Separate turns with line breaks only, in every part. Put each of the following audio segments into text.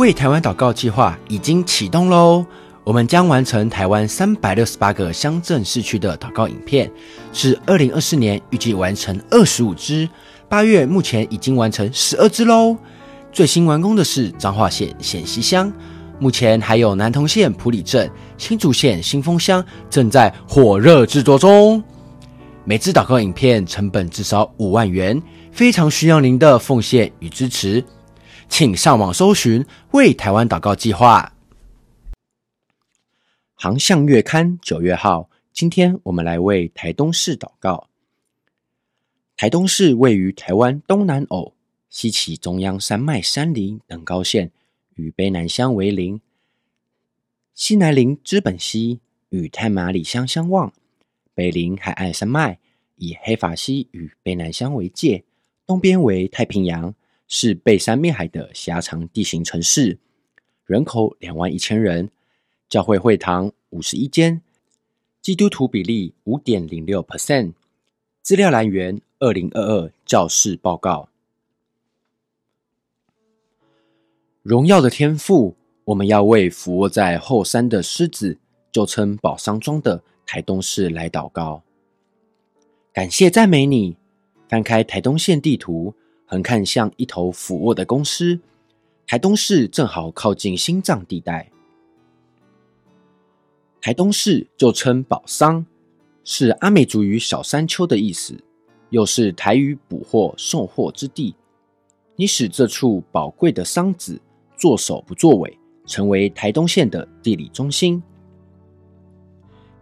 为台湾祷告计划已经启动喽！我们将完成台湾三百六十八个乡镇市区的祷告影片，是二零二四年预计完成二十五支，八月目前已经完成十二支喽。最新完工的是彰化县显溪乡，目前还有南投县埔里镇、新竹县新丰乡正在火热制作中。每支祷告影片成本至少五万元，非常需要您的奉献与支持。请上网搜寻“为台湾祷告计划”。航向月刊九月号，今天我们来为台东市祷告。台东市位于台湾东南偶，西起中央山脉山林等高线，与卑南乡为邻；西南邻知本溪，与太麻里乡相望；北邻海岸山脉，以黑法溪与卑南乡为界；东边为太平洋。是背山面海的狭长地形城市，人口两万一千人，教会会堂五十一间，基督徒比例五点零六 percent。资料来源：二零二二教士报告。荣耀的天赋，我们要为俯卧在后山的狮子，就称宝山庄的台东市来祷告，感谢赞美你。翻开台东县地图。横看像一头俯卧的公狮，台东市正好靠近心脏地带。台东市就称宝桑，是阿美族语小山丘的意思，又是台语捕获送货之地。你使这处宝贵的桑子作首不作尾，成为台东县的地理中心。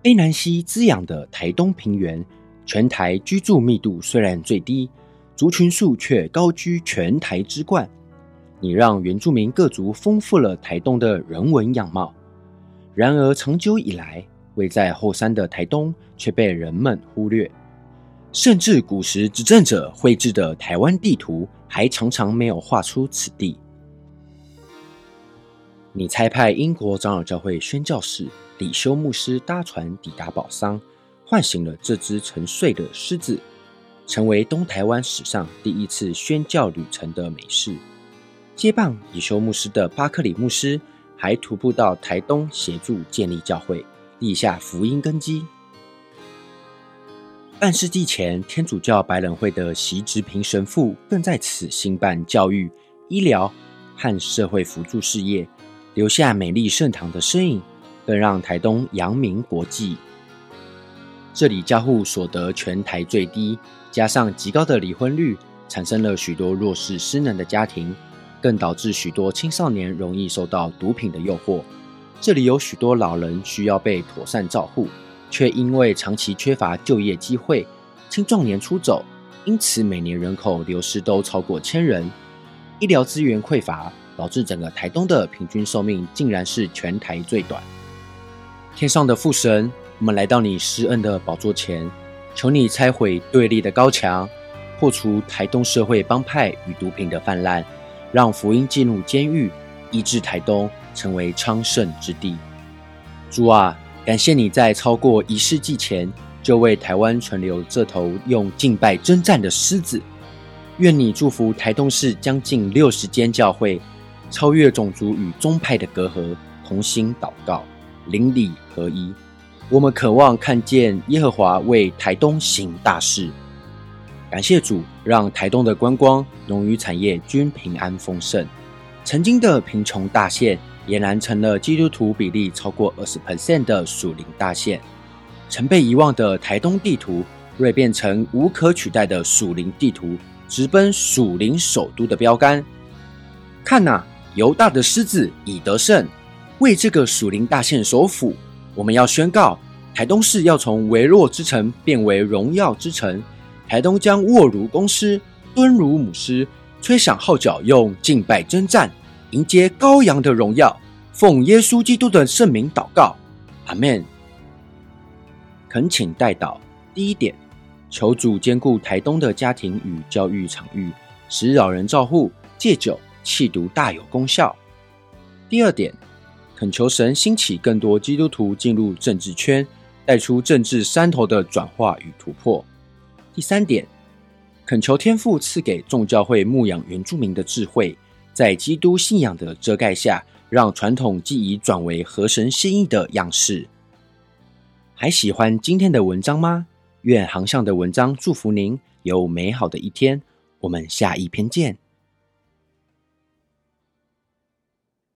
卑南溪滋养的台东平原，全台居住密度虽然最低。族群数却高居全台之冠，你让原住民各族丰富了台东的人文样貌。然而，长久以来，位在后山的台东却被人们忽略，甚至古时执政者绘制的台湾地图还常常没有画出此地。你差派英国长老教会宣教士李修牧师搭船抵达宝桑，唤醒了这只沉睡的狮子。成为东台湾史上第一次宣教旅程的美事。接棒以修牧师的巴克里牧师，还徒步到台东协助建立教会，立下福音根基。半世纪前，天主教白冷会的习直平神父更在此兴办教育、医疗和社会辅助事业，留下美丽圣堂的身影，更让台东扬名国际。这里家户所得全台最低。加上极高的离婚率，产生了许多弱势失能的家庭，更导致许多青少年容易受到毒品的诱惑。这里有许多老人需要被妥善照护，却因为长期缺乏就业机会，青壮年出走，因此每年人口流失都超过千人。医疗资源匮乏，导致整个台东的平均寿命竟然是全台最短。天上的父神，我们来到你施恩的宝座前。求你拆毁对立的高墙，破除台东社会帮派与毒品的泛滥，让福音进入监狱，医治台东成为昌盛之地。主啊，感谢你在超过一世纪前就为台湾存留这头用敬拜征战的狮子。愿你祝福台东市将近六十间教会，超越种族与宗派的隔阂，同心祷告，邻里合一。我们渴望看见耶和华为台东行大事。感谢主，让台东的观光、农渔产业均平安丰盛。曾经的贫穷大县，俨然成了基督徒比例超过二十 percent 的属灵大县。曾被遗忘的台东地图，锐变成无可取代的属灵地图，直奔属灵首都的标杆。看呐，犹大的狮子已得胜，为这个属灵大县首府。我们要宣告，台东市要从微弱之城变为荣耀之城。台东将卧如公狮，蹲如母狮，吹响号角，用敬拜征战，迎接羔羊的荣耀。奉耶稣基督的圣名祷告，阿门。恳请代祷。第一点，求主兼顾台东的家庭与教育场域，使老人照护戒酒弃毒大有功效。第二点，恳求神兴起更多基督徒进入政治圈，带出政治山头的转化与突破。第三点，恳求天父赐给众教会牧养原住民的智慧，在基督信仰的遮盖下。让传统记忆转为合神心意的样式。还喜欢今天的文章吗？愿航向的文章祝福您有美好的一天。我们下一篇见。